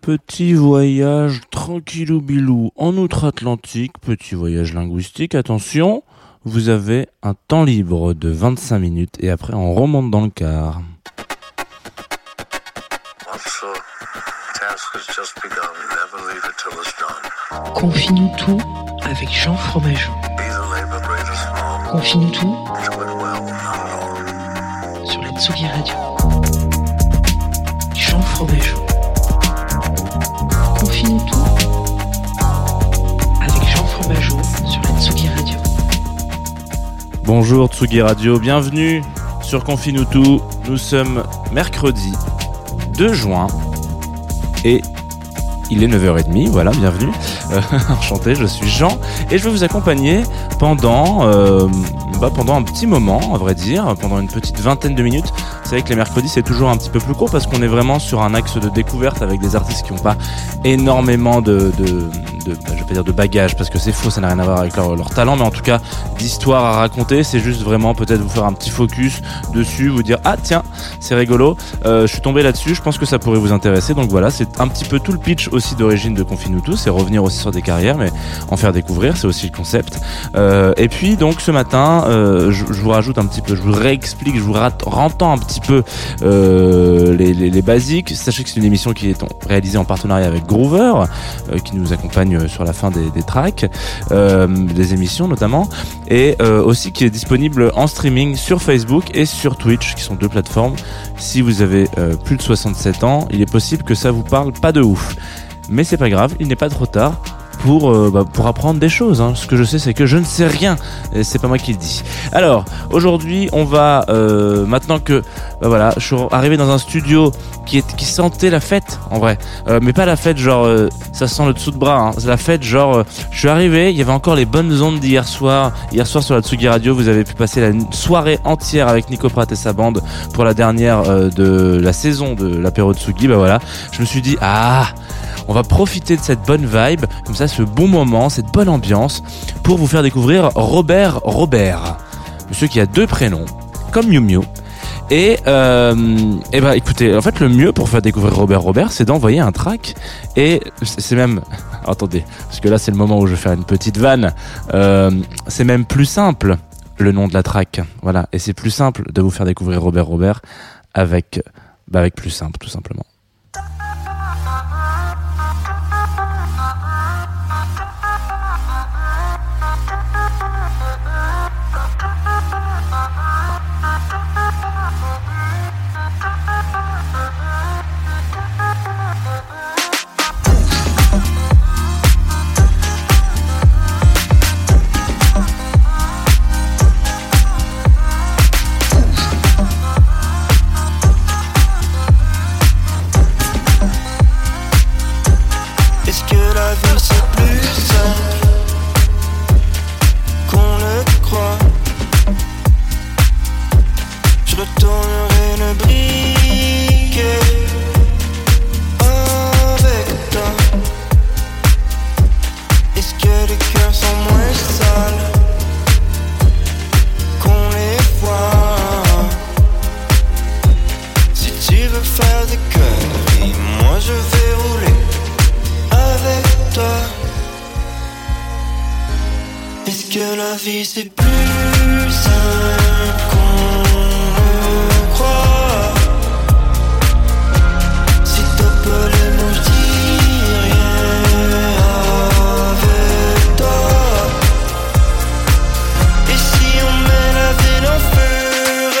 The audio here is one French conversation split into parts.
Petit voyage tranquillou bilou en outre-Atlantique, petit voyage linguistique, attention, vous avez un temps libre de 25 minutes et après on remonte dans le car. Confie-nous tout avec Jean Fromageau. Confie-nous tout sur la Tsugi Radio. Bonjour Tsugi Radio, bienvenue sur Confine tout. Nous sommes mercredi 2 juin et il est 9h30, voilà, bienvenue. Euh, enchanté, je suis Jean et je vais vous accompagner pendant, euh, bah, pendant un petit moment, à vrai dire, pendant une petite vingtaine de minutes. Vous savez que les mercredis c'est toujours un petit peu plus court parce qu'on est vraiment sur un axe de découverte avec des artistes qui n'ont pas énormément de, de bah, je vais pas dire de bagages parce que c'est faux, ça n'a rien à voir avec leur, leur talent, mais en tout cas d'histoire à raconter. C'est juste vraiment peut-être vous faire un petit focus dessus, vous dire ah tiens c'est rigolo, euh, je suis tombé là-dessus, je pense que ça pourrait vous intéresser. Donc voilà, c'est un petit peu tout le pitch aussi d'origine de Confine-nous tous, c'est revenir aussi sur des carrières, mais en faire découvrir, c'est aussi le concept. Euh, et puis donc ce matin, euh, je, vous rajoute un petit peu, je vous réexplique, je vous rentends un petit peu les, les- basiques. Sachez que c'est une émission qui est réalisée en partenariat avec Groover, qui nous accompagne euh, sur la fin des, des tracks, euh, des émissions notamment, et euh, aussi qui est disponible en streaming sur Facebook et sur Twitch, qui sont deux plateformes. Si vous avez plus de 67 ans, il est possible que ça vous parle pas de ouf. Mais c'est pas grave, il n'est pas trop tard pour, euh, bah, pour apprendre des choses. hein. Ce que je sais, c'est que je ne sais rien. Et c'est pas moi qui le dis. Alors, aujourd'hui, on va, euh, maintenant que, bah, voilà, je suis arrivé dans un studio qui, est, qui sentait la fête, en vrai. Euh, mais pas la fête, genre, ça sent le dessous de bras. hein. C'est la fête, genre, je suis arrivé, il y avait encore les bonnes ondes d'hier soir. Hier soir, sur la Tsugi Radio, vous avez pu passer la soirée entière avec Nico Pratt et sa bande pour la dernière de la saison de l'apéro Tsugi. Bah voilà, je me suis dit, ah, on va profiter de cette bonne vibe, comme ça, ce bon moment, cette bonne ambiance, pour vous faire découvrir Robert Robert. Monsieur qui a deux prénoms, comme Miu Miu. Et, euh, et bah écoutez, en fait le mieux pour faire découvrir Robert Robert, c'est d'envoyer un track. Et c'est c'est même, attendez, parce que là c'est le moment où je vais faire une petite vanne. Euh, c'est même plus simple le nom de la track, voilà. Et c'est plus simple de vous faire découvrir Robert Robert avec, bah avec plus simple tout simplement. la vie c'est plus simple qu'on croit. Si t'as pas les mots, je dis rien avec toi. Et si on met la ville en feu,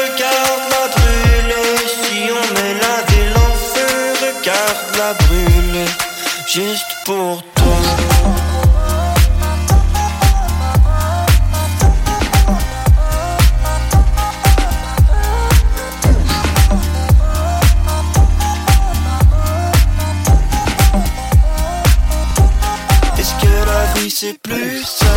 regarde la brûler. Si on met la ville en feu, regarde la brûler. Juste pour toi. C'est plus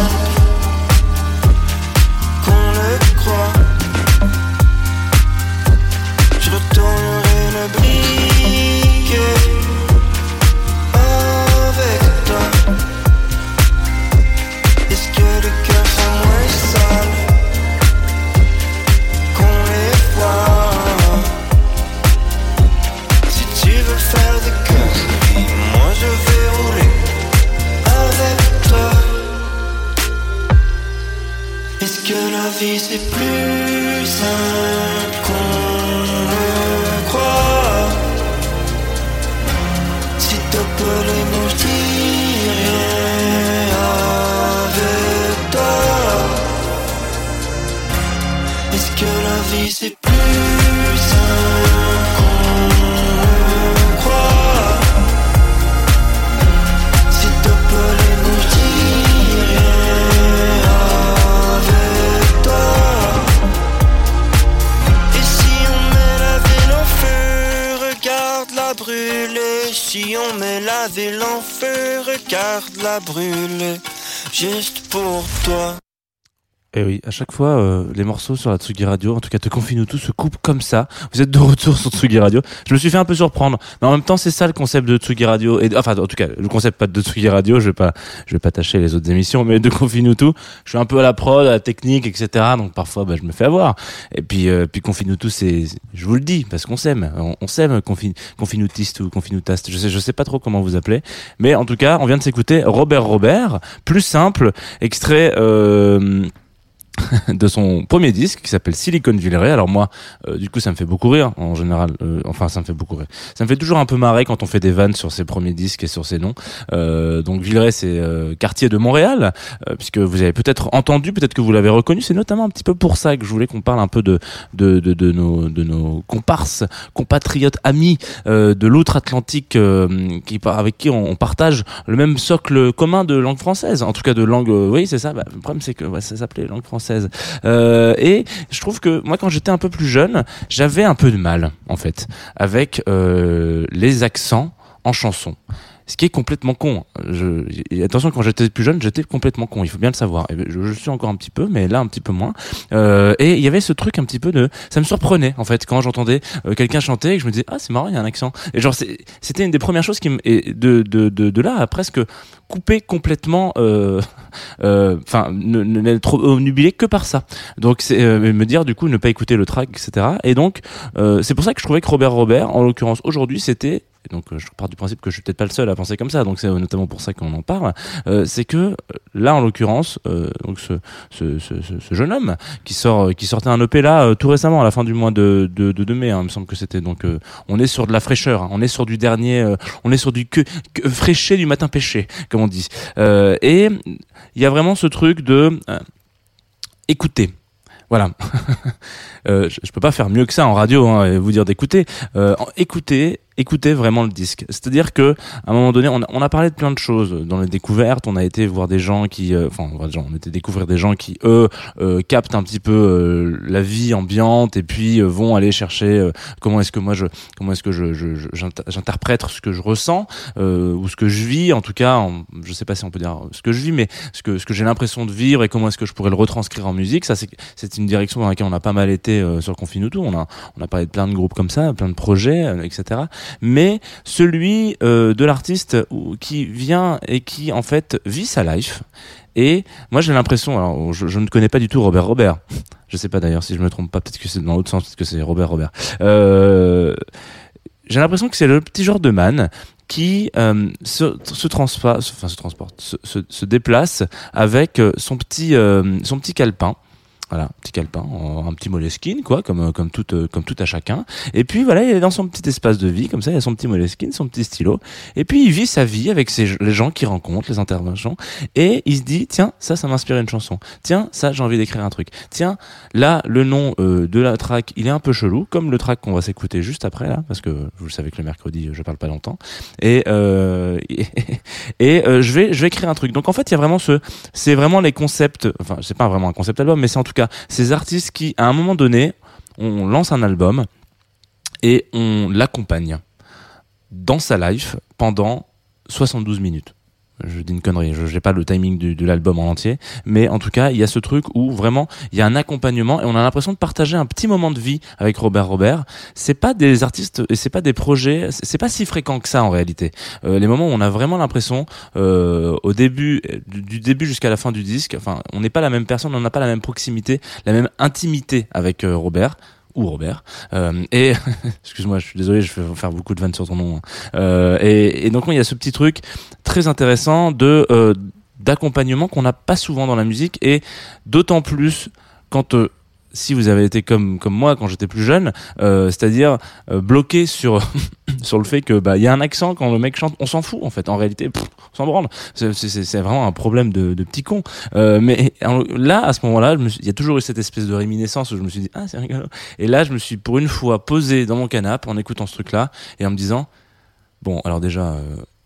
Si Si on met la ville en feu, regarde-la brûler. Juste pour toi. Et Eh oui, à chaque fois, euh, les morceaux sur la Tsugi Radio, en tout cas Te confine tout, se coupent comme ça. Vous êtes de retour sur Tsugi Radio. Je me suis fait un peu surprendre, mais en même temps, c'est ça le concept de Tsugi Radio. Enfin, en tout cas, le concept pas de Tsugi Radio. Je vais pas, je vais pas tâcher les autres émissions, mais de confine tout. Je suis un peu à la prod, à la technique, etc. Donc parfois, bah, je me fais avoir. Et puis, euh, puis confine tout, c'est, je vous le dis, parce qu'on s'aime, on, on s'aime, confine, confinutiste ou confinutaste. Je sais, je sais pas trop comment vous appelez, mais en tout cas, on vient de s'écouter Robert Robert, plus simple, extrait. Euh, de son premier disque qui s'appelle Silicon Villeray. Alors moi, euh, du coup, ça me fait beaucoup rire en général. Euh, enfin, ça me fait beaucoup rire. Ça me fait toujours un peu marrer quand on fait des vannes sur ses premiers disques et sur ses noms. Euh, donc Villeray, c'est euh, quartier de Montréal, euh, puisque vous avez peut-être entendu, peut-être que vous l'avez reconnu. C'est notamment un petit peu pour ça que je voulais qu'on parle un peu de de, de, de nos de nos comparses, compatriotes, amis euh, de l'outre-Atlantique, qui avec qui on, partage le même socle commun de langue française. En tout cas, de langue. oui, c'est ça. Bah, le problème, c'est que ouais, ça s'appelait langue française. Euh, et je trouve que moi, quand j'étais un peu plus jeune, j'avais un peu de mal, en fait, avec euh, les accents en chanson. Ce qui est complètement con. Je, et attention, quand j'étais plus jeune, j'étais complètement con. Il faut bien le savoir. Et je, je suis encore un petit peu, mais là un petit peu moins. Euh, et il y avait ce truc un petit peu de, ça me surprenait en fait quand j'entendais euh, quelqu'un chanter et que je me disais ah c'est marrant, il y a un accent. Et genre c'était une des premières choses qui me, de, de, de, de là à presque couper complètement, euh, euh, enfin ne, ne n'être obnubilé que par ça. Donc c'est euh, me dire du coup ne pas écouter le track, etc. Et donc euh, c'est pour ça que je trouvais que Robert Robert, en l'occurrence aujourd'hui, c'était et donc euh, je pars du principe que je suis peut-être pas le seul à penser comme ça, donc c'est euh, notamment pour ça qu'on en parle. Euh, c'est que là, en l'occurrence, donc ce, ce, ce, ce- jeune homme qui sort, qui sortait un EP là tout récemment, à la fin du mois de, de, de, mai, hein, il me semble que c'était. Donc on est sur de la fraîcheur, hein, on est sur du dernier, on est sur du que, que fraîché du matin pêché, comme on dit. Et il y a vraiment ce truc de écouter. Voilà. euh, je, je peux pas faire mieux que ça en radio hein, et vous dire d'écouter. Euh, en- écoutez, vraiment le disque. C'est-à-dire que à un moment donné, on a, on a parlé de plein de choses dans les découvertes. On a été voir des gens qui, euh, enfin, on a été découvrir des gens qui eux euh, captent un petit peu euh, la vie ambiante et puis euh, vont aller chercher euh, comment est-ce que moi je, comment est-ce que je, je- je- j'inter- j'interprète ce que je ressens euh, ou ce que je vis. En tout cas, je sais pas si on peut dire ce que je vis, mais ce que ce que j'ai l'impression de vivre et comment est-ce que je pourrais le retranscrire en musique. Ça, c'est c'est une direction dans laquelle on a pas mal été sur Confinuto. On a on a parlé de plein de groupes comme ça, plein de projets, etc. Mais celui euh, de l'artiste qui vient et qui en fait vit sa life. Et moi j'ai l'impression, alors je, ne connais pas du tout Robert Robert. Je sais pas d'ailleurs si je me trompe pas, peut-être que c'est dans l'autre sens, peut-être que c'est Robert Robert. Euh, j'ai l'impression que c'est le petit genre de man qui euh, se, se transporte, se déplace avec son petit, son petit calepin. Voilà, petit calepin, en- un petit moleskine, quoi, comme, euh, comme, tout, euh, comme tout à chacun. Et puis voilà, il est dans son petit espace de vie, comme ça, il a son petit moleskine, son petit stylo. Et puis il vit sa vie avec les gens qu'il rencontre, les interventions. Et il se dit, tiens, ça, ça m'inspire une chanson. Tiens, ça, j'ai envie d'écrire un truc. Tiens, là, le nom euh, de la track, il est un peu chelou, comme le track qu'on va s'écouter juste après, là, parce que vous le savez que le mercredi, je parle pas longtemps. Et, euh, et, euh, je vais, je vais écrire un truc. Donc en fait, il y a vraiment ce, c'est vraiment les concepts. Enfin, c'est pas vraiment un concept album, mais c'est en tout cas ces artistes qui, à un moment donné, on lance un album et on l'accompagne dans sa life pendant 72 minutes. Je dis une connerie, je n'ai pas le timing du- de l'album en entier, mais en tout cas, il y a ce truc où vraiment il y a un accompagnement et on a l'impression de partager un petit moment de vie avec Robert Robert. C'est pas des artistes et c'est pas des projets, c'est pas si fréquent que ça en réalité. Euh, les moments où on a vraiment l'impression, euh, au début, du, du début jusqu'à la fin du disque, enfin, on n'est pas la même personne, on n'a pas la même proximité, la même intimité avec euh, Robert ou Robert. Euh, et excuse-moi, je suis désolé, je vais faire beaucoup de vannes sur ton nom. hein. Euh, et, et donc il y a ce petit truc très intéressant de euh, d'accompagnement qu'on n'a pas souvent dans la musique et d'autant plus quand euh, si vous avez été comme moi quand j'étais plus jeune, euh, c'est-à-dire euh, bloqué sur sur le fait que bah il y a un accent quand le mec chante, on s'en fout en fait. En réalité, on s'en branle. C'est- vraiment un problème de, de petit con. Euh, mais là, à ce moment-là, il y a toujours eu cette espèce de réminiscence où je me suis dit ah c'est rigolo. Et là, je me suis pour une fois posé dans mon canapé en écoutant ce truc-là et en me disant bon alors déjà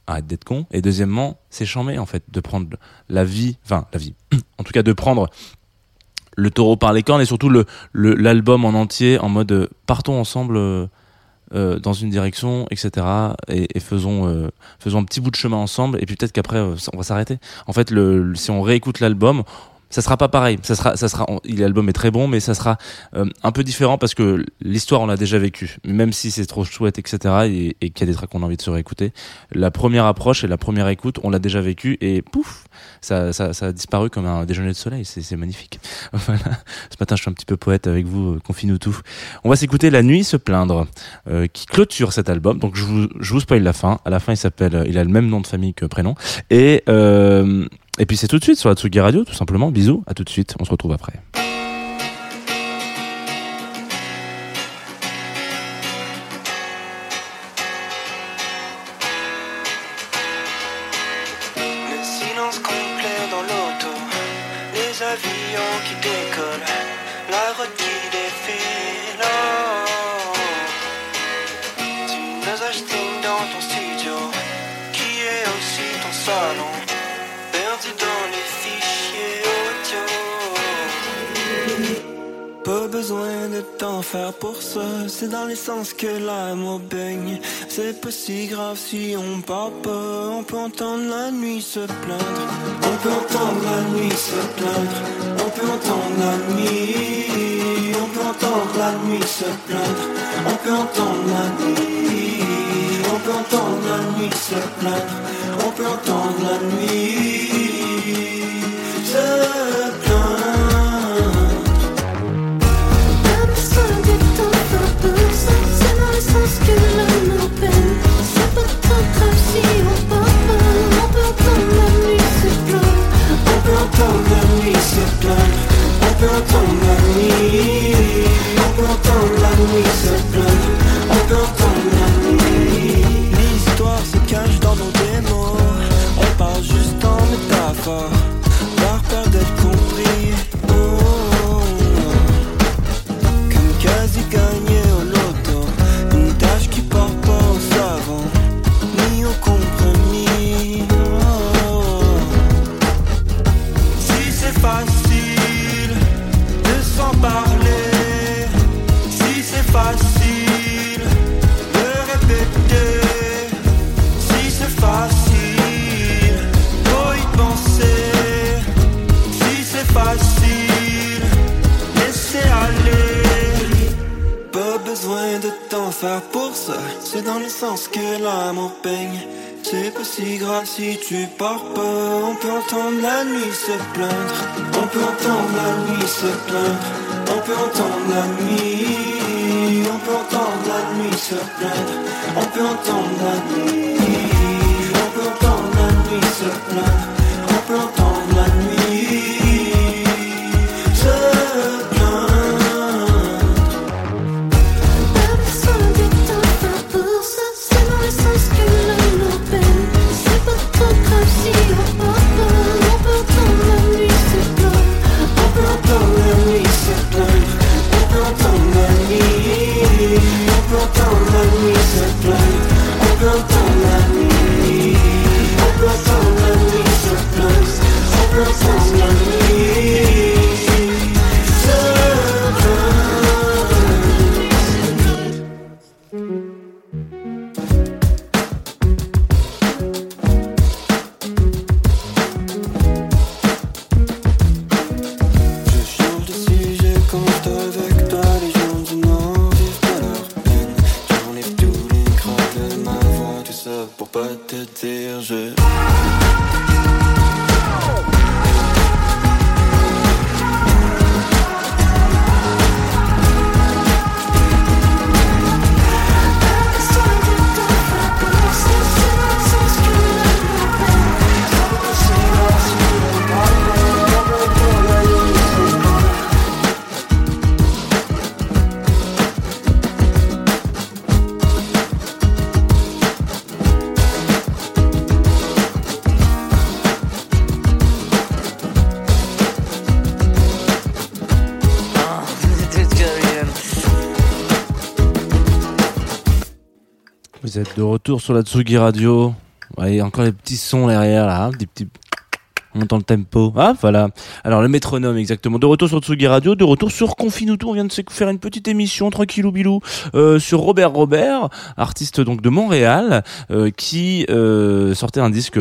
arrête d'être con et deuxièmement c'est chambé en fait de prendre la vie, enfin la vie, en tout cas de prendre le taureau par les cornes et surtout le le- l'album en entier en mode euh, partons ensemble euh, euh, dans une direction etc et, faisons faisons un petit bout de chemin ensemble et puis peut-être qu'après on va s'arrêter. En fait le- si on réécoute l'album ça sera pas pareil. Ça sera ça sera l'album est très bon mais ça sera euh, un peu différent parce que l'histoire on l'a déjà vécu. Même si c'est trop chouette etc et, qu'il y a des tracks qu'on a envie de se réécouter la première approche et la première écoute on l'a déjà vécu et pouf ça, ça, a disparu comme un déjeuner de soleil. C'est magnifique. Ce matin je suis un petit peu poète avec vous euh, confine-nous tout. On va s'écouter La Nuit se plaindre euh, qui clôture cet album. Donc je vous, je spoil la fin. À la fin il s'appelle il a le même nom de famille que prénom. Et et puis c'est tout de suite sur la Radio tout simplement. Bisous à tout de suite. On se retrouve après. Qui la de t'en faire pour ça, c'est dans l'essence que l'amour baigne. C'est pas si grave si on part pas, on peut entendre la nuit se plaindre. On peut entendre la nuit se plaindre, on peut entendre la nuit, on peut entendre la nuit se plaindre, on peut entendre la nuit, on peut entendre la nuit se plaindre, on peut entendre la nuit on peut entendre la nuit, on peut entendre la nuit se plaindre, on peut entendre la nuit. L'histoire se cache dans nos démos, on parle juste en métaphore, c'est dans le sens que l'amour peigne. C'est pas si grave si tu pars pas, on peut entendre la nuit se plaindre, on peut entendre la nuit se plaindre, on peut entendre la nuit, on peut entendre la nuit se plaindre, on peut entendre la nuit, on peut entendre la nuit se plaindre, Êtes de retour sur la Tsugi Radio. Ouais, encore les petits sons derrière là, hein. On entend le tempo. Ah, voilà. Alors, le métronome, exactement. De retour sur Tsugi Radio, de retour sur Confinutu. On vient de faire une petite émission, tranquillou bilou, euh, sur Robert Robert, artiste donc de Montréal, euh, qui euh, sortait un disque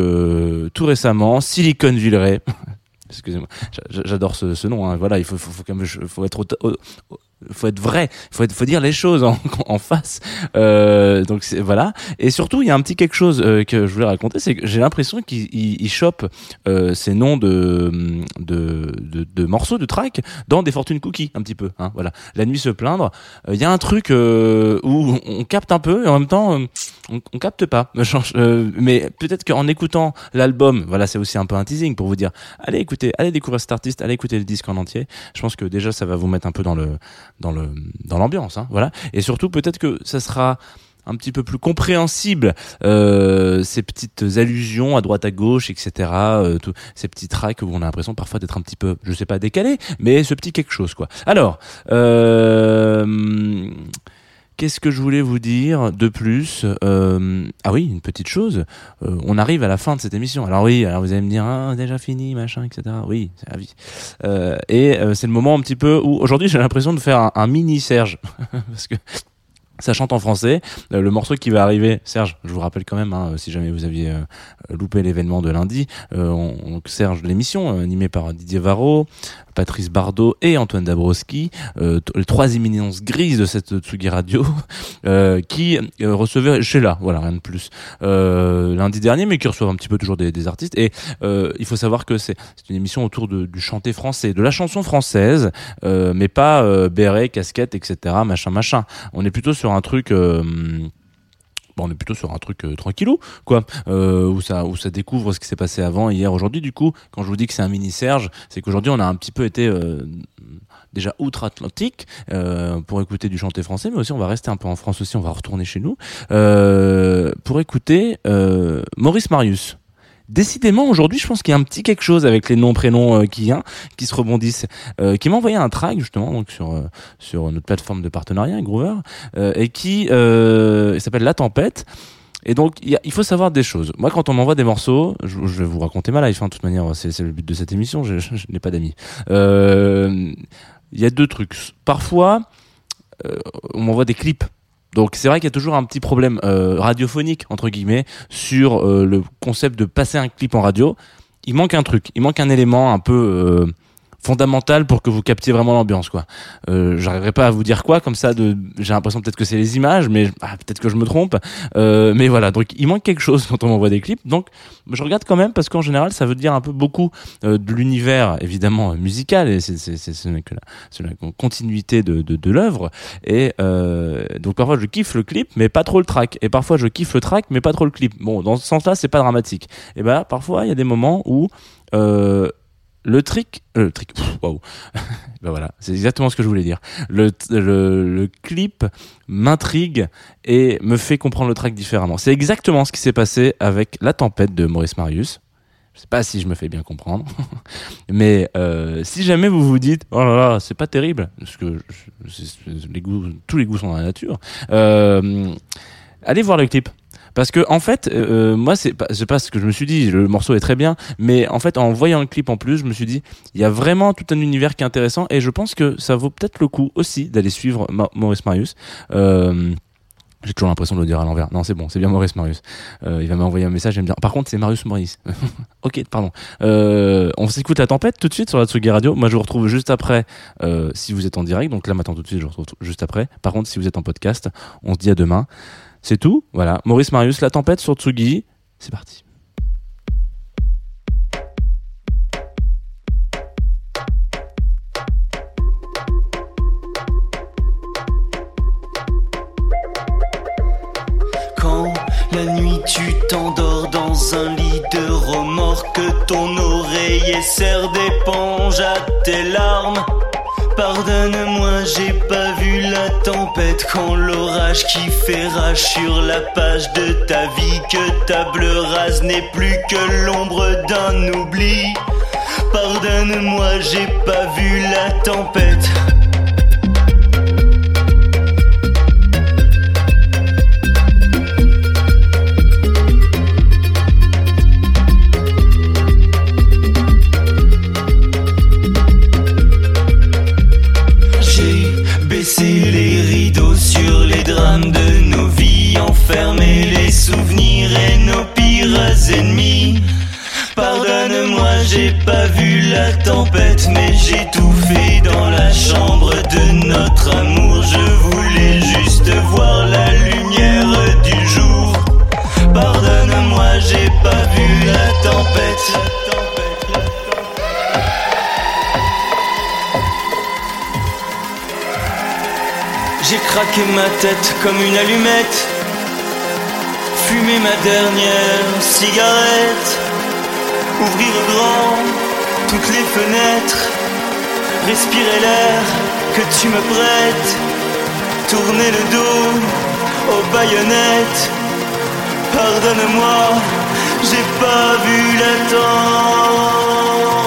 tout récemment, Silicon Villeray. Excusez-moi, J'a- j'adore ce, nom. Hein. Voilà, il faut, faut être, au- au- faut être vrai, faut être, faut dire les choses en, en face. Euh, donc voilà. Et surtout, il y a un petit quelque chose euh, que je voulais raconter, c'est que j'ai l'impression qu'il il, il chope euh, ces noms de, de, de, morceaux, de tracks dans des fortunes cookies, un petit peu. Hein, voilà. La nuit se plaindre. Euh, Il y a un truc euh, où on capte un peu et en même temps euh, on, on capte pas. Mais peut-être qu'en écoutant l'album, voilà, c'est aussi un peu un teasing pour vous dire, allez écouter, allez découvrir cet artiste, allez écouter le disque en entier. Je pense que déjà ça va vous mettre un peu dans le dans le dans l'ambiance, hein, voilà. Et surtout peut-être que ça sera un petit peu plus compréhensible euh, ces petites allusions à droite à gauche etc euh, ces petits tracks où on a l'impression parfois d'être un petit peu je sais pas décalé mais ce petit quelque chose quoi alors euh, Qu'est-ce que je voulais vous dire de plus Euh, Ah oui, une petite chose. Euh, on arrive à la fin de cette émission. Alors oui, alors vous allez me dire ah, déjà fini, machin, etc. Oui, c'est la vie. Euh, et euh, c'est le moment un petit peu où aujourd'hui j'ai l'impression de faire un, mini Serge parce que ça chante en français. Euh, le morceau qui va arriver, Serge, je vous rappelle quand même, hein, si jamais vous aviez euh, loupé l'événement de lundi, euh, on, on- Serge l'émission, euh, animée par Didier Varro, Patrice Bardot et Antoine Dabrowski, euh, les trois éminences grises de cette Tsugi Radio, euh, qui euh, recevaient chez là, voilà, rien de plus, euh, lundi dernier, mais qui reçoivent un petit peu toujours des, des artistes. Et euh, il faut savoir que c'est une émission autour de, du chanté français, de la chanson française, mais pas béret, casquette, etc., machin, machin. On est plutôt sur un truc. Bon, on est plutôt sur un truc euh, tranquillou, quoi, euh, où ça, où ça découvre ce qui s'est passé avant, hier, aujourd'hui. Du coup, quand je vous dis que c'est un mini Serge, c'est qu'aujourd'hui on a un petit peu été euh, déjà outre-Atlantique euh, pour écouter du chanté français, mais aussi on va rester un peu en France aussi, on va retourner chez nous pour écouter Maurice Marius. Décidément, aujourd'hui, je pense qu'il y a un petit quelque chose avec les noms, prénoms euh, qui, hein, qui se rebondissent, euh, qui m'a envoyé un track justement donc sur euh, sur notre plateforme de partenariat Groover euh, et qui euh, s'appelle La Tempête. Et donc, il, faut savoir des choses. Moi, quand on m'envoie des morceaux, je, vais vous raconter ma life, hein, de toute manière, c'est le but de cette émission, je, je- n'ai pas d'amis. Il y a deux trucs. Parfois, on m'envoie des clips. Donc c'est vrai qu'il y a toujours un petit problème euh, radiophonique entre guillemets sur euh, le concept de passer un clip en radio. Il manque un truc, il manque un élément un peu euh, fondamental pour que vous captiez vraiment l'ambiance quoi. Euh, J'arriverai pas à vous dire quoi comme ça. De, j'ai l'impression peut-être que c'est les images, mais ah, peut-être que je me trompe. Euh, mais voilà, donc il manque quelque chose quand on m'envoie des clips. Donc je regarde quand même parce qu'en général ça veut dire un peu beaucoup euh, de l'univers évidemment euh, musical et c'est c'est c'est que la, la continuité de de, de l'œuvre. Et euh, donc parfois je kiffe le clip, mais pas trop le track. Et parfois je kiffe le track, mais pas trop le clip. Bon, dans ce sens-là, c'est pas dramatique. Et ben parfois il y a des moments où euh, le trick, euh, le trick, waouh, ben voilà, c'est exactement ce que je voulais dire. Le, clip m'intrigue et me fait comprendre le track différemment. C'est exactement ce qui s'est passé avec La Tempête de Maurice Marius. Je sais pas si je me fais bien comprendre, mais euh, si jamais vous vous dites oh là là c'est pas terrible parce que tous les goûts sont dans la nature, euh, allez voir le clip. Parce que en fait, euh, moi c'est pas, pas ce que je me suis dit. Le morceau est très bien, mais en fait en voyant le clip en plus, je me suis dit il y a vraiment tout un univers qui est intéressant et je pense que ça vaut peut-être le coup aussi d'aller suivre Ma- Maurice Marius. Euh, j'ai toujours l'impression de le dire à l'envers. Non, c'est bon, c'est bien Maurice Marius. Euh, il va m'envoyer un message et me dire. Par contre, c'est Marius Maurice. ok, pardon. Euh, on s'écoute la tempête tout de suite sur la Tsugi Radio. Moi, je vous retrouve juste après. euh, si vous êtes en direct, donc là maintenant tout de suite, je vous retrouve juste après. Par contre, si vous êtes en podcast, on se dit à demain C'est tout. Voilà. Maurice Marius, La Tempête sur Tsugi. C'est parti. Quand la nuit tu t'endors dans un lit de remorque, ton oreiller sert d'éponge à tes larmes. Pardonne-moi, j'ai pas vu la tempête quand l'orage qui fait rage sur la page de ta vie, que ta bleu rase n'est plus que l'ombre d'un oubli. Pardonne-moi, j'ai pas vu la tempête. Tempête, mais j'ai tout fait dans la chambre de notre amour. Je voulais juste voir la lumière du jour. Pardonne-moi, j'ai pas vu la tempête. J'ai craqué ma tête comme une allumette, fumé ma dernière cigarette, ouvrir grand toutes les fenêtres, respirer l'air que tu me prêtes, tourner le dos aux baïonnettes. Pardonne-moi, j'ai pas vu la temps.